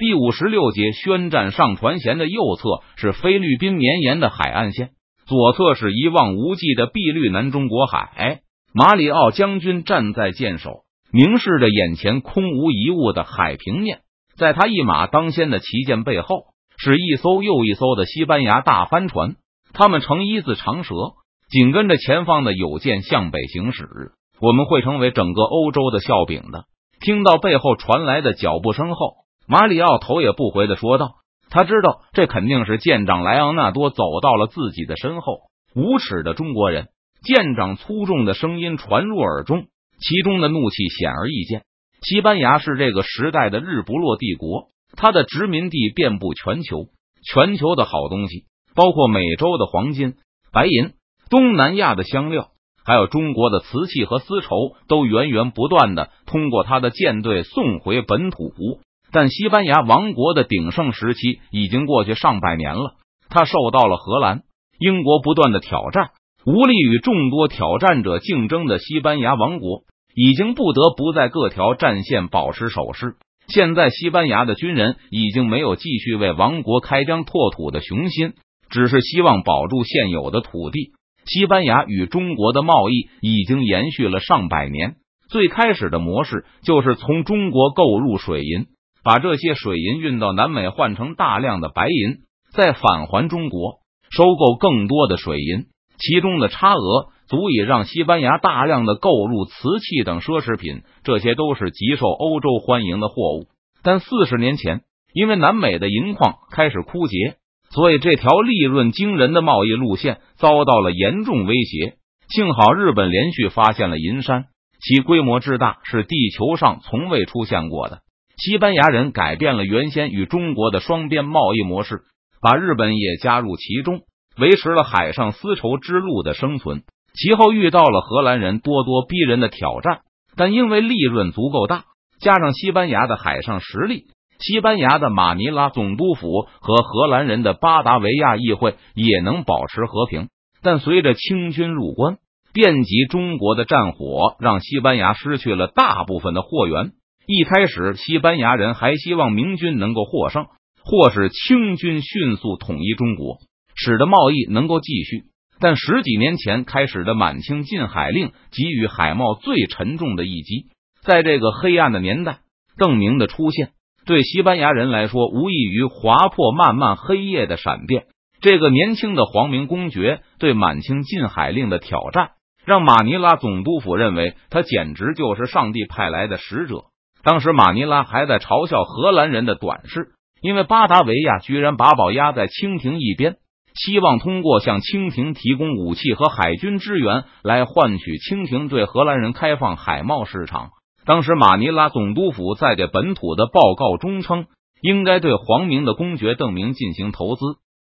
第五十六节宣战上船舷的右侧是菲律宾绵延的海岸线，左侧是一望无际的碧绿南中国海。马里奥将军站在舰首，凝视着眼前空无一物的海平面。在他一马当先的旗舰背后，是一艘又一艘的西班牙大帆船，他们呈一字长蛇，紧跟着前方的有舰向北行驶。我们会成为整个欧洲的笑柄的。听到背后传来的脚步声后，马里奥头也不回的说道：“他知道这肯定是舰长莱昂纳多走到了自己的身后。”无耻的中国人！舰长粗重的声音传入耳中，其中的怒气显而易见。西班牙是这个时代的日不落帝国，它的殖民地遍布全球，全球的好东西包括美洲的黄金、白银，东南亚的香料。还有中国的瓷器和丝绸，都源源不断的通过他的舰队送回本土。但西班牙王国的鼎盛时期已经过去上百年了，他受到了荷兰、英国不断的挑战，无力与众多挑战者竞争的西班牙王国，已经不得不在各条战线保持守势。现在，西班牙的军人已经没有继续为王国开疆拓土的雄心，只是希望保住现有的土地。西班牙与中国的贸易已经延续了上百年。最开始的模式就是从中国购入水银，把这些水银运到南美换成大量的白银，再返还中国收购更多的水银。其中的差额足以让西班牙大量的购入瓷器等奢侈品，这些都是极受欧洲欢迎的货物。但四十年前，因为南美的银矿开始枯竭。所以，这条利润惊人的贸易路线遭到了严重威胁。幸好，日本连续发现了银山，其规模之大是地球上从未出现过的。西班牙人改变了原先与中国的双边贸易模式，把日本也加入其中，维持了海上丝绸之路的生存。其后遇到了荷兰人咄咄逼人的挑战，但因为利润足够大，加上西班牙的海上实力。西班牙的马尼拉总督府和荷兰人的巴达维亚议会也能保持和平，但随着清军入关，遍及中国的战火让西班牙失去了大部分的货源。一开始，西班牙人还希望明军能够获胜，或是清军迅速统一中国，使得贸易能够继续。但十几年前开始的满清禁海令给予海贸最沉重的一击。在这个黑暗的年代，邓明的出现。对西班牙人来说，无异于划破漫漫黑夜的闪电。这个年轻的皇明公爵对满清禁海令的挑战，让马尼拉总督府认为他简直就是上帝派来的使者。当时马尼拉还在嘲笑荷兰人的短视，因为巴达维亚居然把宝压在清廷一边，希望通过向清廷提供武器和海军支援来换取清廷对荷兰人开放海贸市场。当时，马尼拉总督府在给本土的报告中称，应该对皇明的公爵邓明进行投资，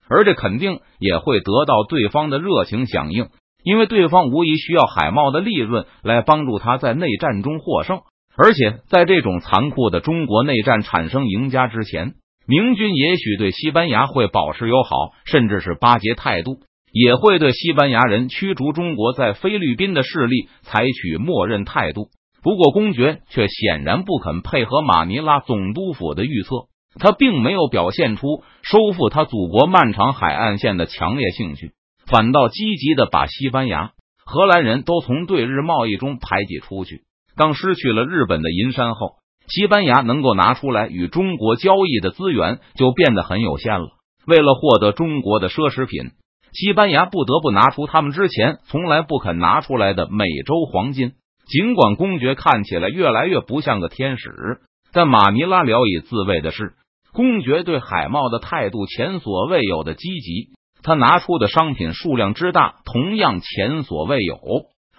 而这肯定也会得到对方的热情响应，因为对方无疑需要海贸的利润来帮助他在内战中获胜。而且，在这种残酷的中国内战产生赢家之前，明军也许对西班牙会保持友好，甚至是巴结态度，也会对西班牙人驱逐中国在菲律宾的势力采取默认态度。不过，公爵却显然不肯配合马尼拉总督府的预测，他并没有表现出收复他祖国漫长海岸线的强烈兴趣，反倒积极的把西班牙、荷兰人都从对日贸易中排挤出去。当失去了日本的银山后，西班牙能够拿出来与中国交易的资源就变得很有限了。为了获得中国的奢侈品，西班牙不得不拿出他们之前从来不肯拿出来的美洲黄金。尽管公爵看起来越来越不像个天使，但马尼拉聊以自慰的是，公爵对海贸的态度前所未有的积极。他拿出的商品数量之大，同样前所未有，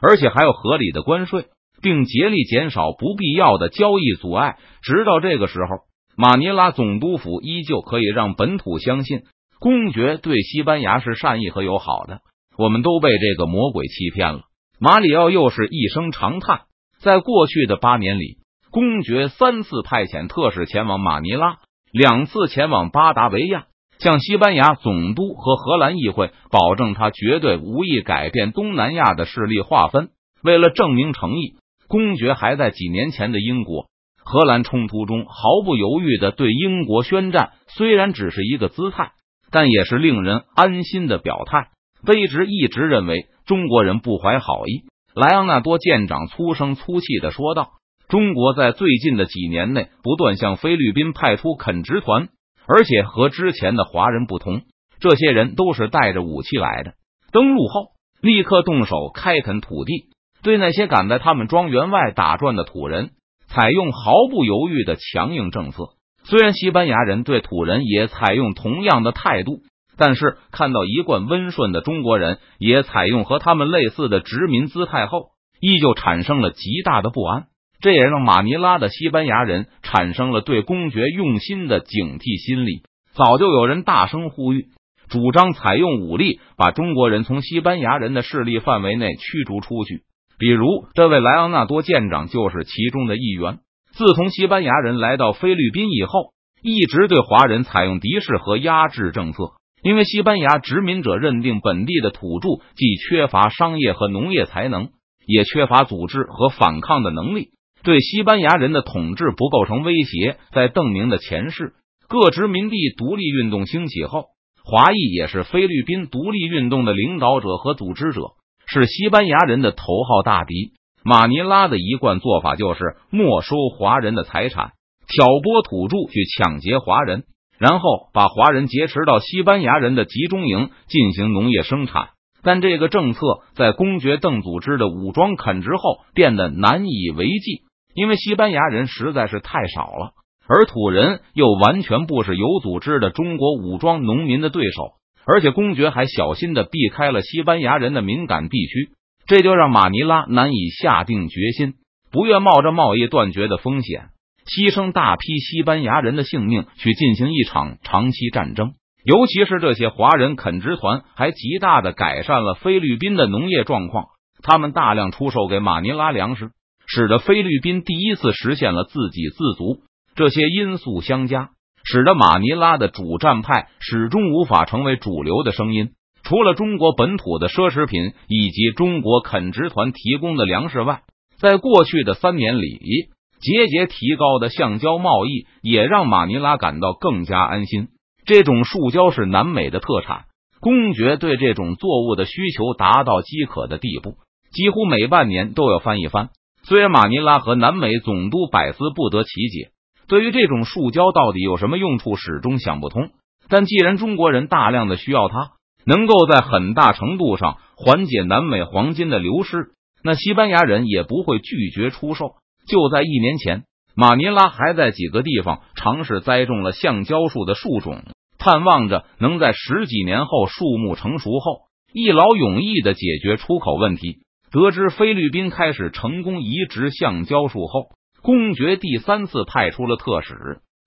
而且还有合理的关税，并竭力减少不必要的交易阻碍。直到这个时候，马尼拉总督府依旧可以让本土相信，公爵对西班牙是善意和友好的。我们都被这个魔鬼欺骗了。马里奥又是一声长叹。在过去的八年里，公爵三次派遣特使前往马尼拉，两次前往巴达维亚，向西班牙总督和荷兰议会保证他绝对无意改变东南亚的势力划分。为了证明诚意，公爵还在几年前的英国、荷兰冲突中毫不犹豫的对英国宣战，虽然只是一个姿态，但也是令人安心的表态。卑职一直认为中国人不怀好意。莱昂纳多舰长粗声粗气的说道：“中国在最近的几年内不断向菲律宾派出垦殖团，而且和之前的华人不同，这些人都是带着武器来的。登陆后立刻动手开垦土地，对那些敢在他们庄园外打转的土人，采用毫不犹豫的强硬政策。虽然西班牙人对土人也采用同样的态度。”但是看到一贯温顺的中国人也采用和他们类似的殖民姿态后，依旧产生了极大的不安。这也让马尼拉的西班牙人产生了对公爵用心的警惕心理。早就有人大声呼吁，主张采用武力把中国人从西班牙人的势力范围内驱逐出去。比如，这位莱昂纳多舰长就是其中的一员。自从西班牙人来到菲律宾以后，一直对华人采用敌视和压制政策。因为西班牙殖民者认定本地的土著既缺乏商业和农业才能，也缺乏组织和反抗的能力，对西班牙人的统治不构成威胁。在邓明的前世，各殖民地独立运动兴起后，华裔也是菲律宾独立运动的领导者和组织者，是西班牙人的头号大敌。马尼拉的一贯做法就是没收华人的财产，挑拨土著去抢劫华人。然后把华人劫持到西班牙人的集中营进行农业生产，但这个政策在公爵邓组织的武装垦殖后变得难以为继，因为西班牙人实在是太少了，而土人又完全不是有组织的中国武装农民的对手，而且公爵还小心的避开了西班牙人的敏感地区，这就让马尼拉难以下定决心，不愿冒着贸易断绝的风险。牺牲大批西班牙人的性命去进行一场长期战争，尤其是这些华人垦殖团还极大的改善了菲律宾的农业状况。他们大量出售给马尼拉粮食，使得菲律宾第一次实现了自给自足。这些因素相加，使得马尼拉的主战派始终无法成为主流的声音。除了中国本土的奢侈品以及中国垦殖团提供的粮食外，在过去的三年里。节节提高的橡胶贸易也让马尼拉感到更加安心。这种树胶是南美的特产，公爵对这种作物的需求达到饥渴的地步，几乎每半年都要翻一番。虽然马尼拉和南美总督百思不得其解，对于这种树胶到底有什么用处，始终想不通。但既然中国人大量的需要它，能够在很大程度上缓解南美黄金的流失，那西班牙人也不会拒绝出售。就在一年前，马尼拉还在几个地方尝试栽种了橡胶树的树种，盼望着能在十几年后树木成熟后一劳永逸的解决出口问题。得知菲律宾开始成功移植橡胶树后，公爵第三次派出了特使。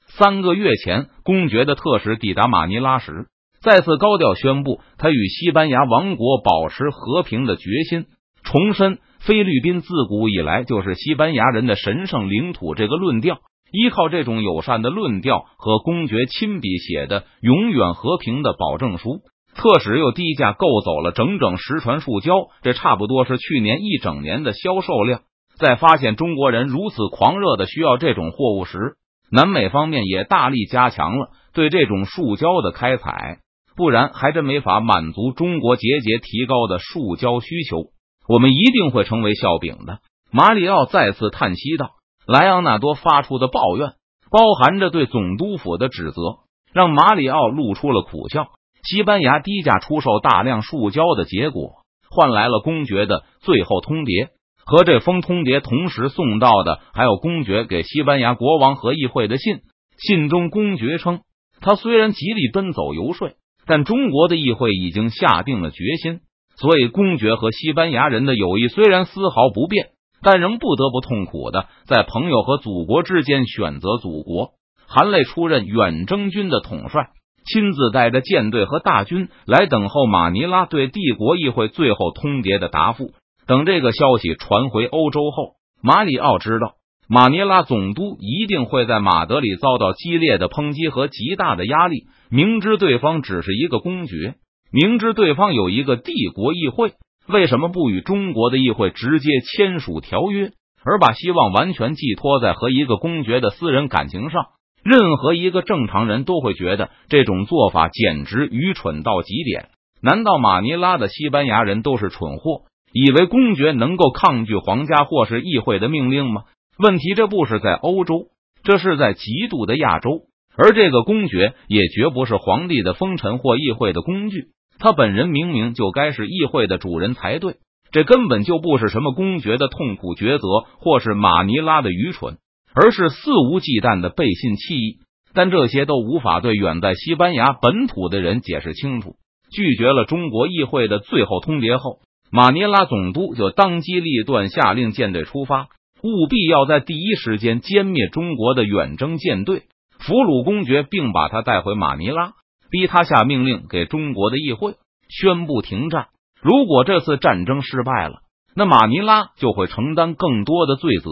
三个月前，公爵的特使抵达马尼拉时，再次高调宣布他与西班牙王国保持和平的决心，重申。菲律宾自古以来就是西班牙人的神圣领土，这个论调依靠这种友善的论调和公爵亲笔写的永远和平的保证书，特使又低价购走了整整十船树胶，这差不多是去年一整年的销售量。在发现中国人如此狂热的需要这种货物时，南美方面也大力加强了对这种树胶的开采，不然还真没法满足中国节节提高的树胶需求。我们一定会成为笑柄的。马里奥再次叹息道：“莱昂纳多发出的抱怨，包含着对总督府的指责，让马里奥露出了苦笑。西班牙低价出售大量树胶的结果，换来了公爵的最后通牒。和这封通牒同时送到的，还有公爵给西班牙国王和议会的信。信中，公爵称，他虽然极力奔走游说，但中国的议会已经下定了决心。”所以，公爵和西班牙人的友谊虽然丝毫不变，但仍不得不痛苦的在朋友和祖国之间选择祖国。含泪出任远征军的统帅，亲自带着舰队和大军来等候马尼拉对帝国议会最后通牒的答复。等这个消息传回欧洲后，马里奥知道马尼拉总督一定会在马德里遭到激烈的抨击和极大的压力。明知对方只是一个公爵。明知对方有一个帝国议会，为什么不与中国的议会直接签署条约，而把希望完全寄托在和一个公爵的私人感情上。任何一个正常人都会觉得这种做法简直愚蠢到极点。难道马尼拉的西班牙人都是蠢货，以为公爵能够抗拒皇家或是议会的命令吗？问题这不是在欧洲，这是在极度的亚洲。而这个公爵也绝不是皇帝的封臣或议会的工具，他本人明明就该是议会的主人才对。这根本就不是什么公爵的痛苦抉择，或是马尼拉的愚蠢。而是肆无忌惮的背信弃义，但这些都无法对远在西班牙本土的人解释清楚。拒绝了中国议会的最后通牒后，马尼拉总督就当机立断下令舰队出发，务必要在第一时间歼灭中国的远征舰队，俘虏公爵，并把他带回马尼拉，逼他下命令给中国的议会宣布停战。如果这次战争失败了，那马尼拉就会承担更多的罪责。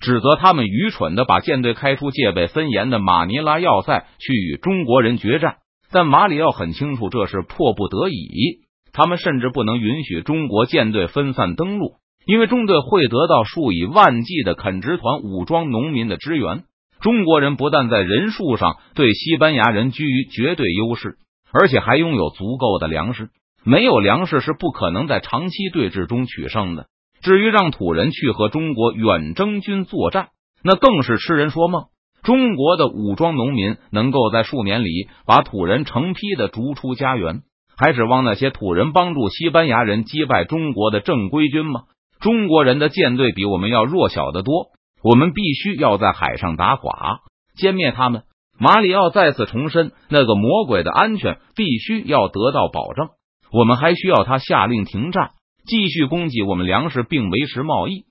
指责他们愚蠢的把舰队开出戒备森严的马尼拉要塞去与中国人决战，但马里奥很清楚这是迫不得已。他们甚至不能允许中国舰队分散登陆，因为中队会得到数以万计的垦殖团武装农民的支援。中国人不但在人数上对西班牙人居于绝对优势，而且还拥有足够的粮食。没有粮食是不可能在长期对峙中取胜的。至于让土人去和中国远征军作战，那更是痴人说梦。中国的武装农民能够在数年里把土人成批的逐出家园，还指望那些土人帮助西班牙人击败中国的正规军吗？中国人的舰队比我们要弱小的多，我们必须要在海上打垮、歼灭他们。马里奥再次重申，那个魔鬼的安全必须要得到保证。我们还需要他下令停战。继续供给我们粮食并维持贸易，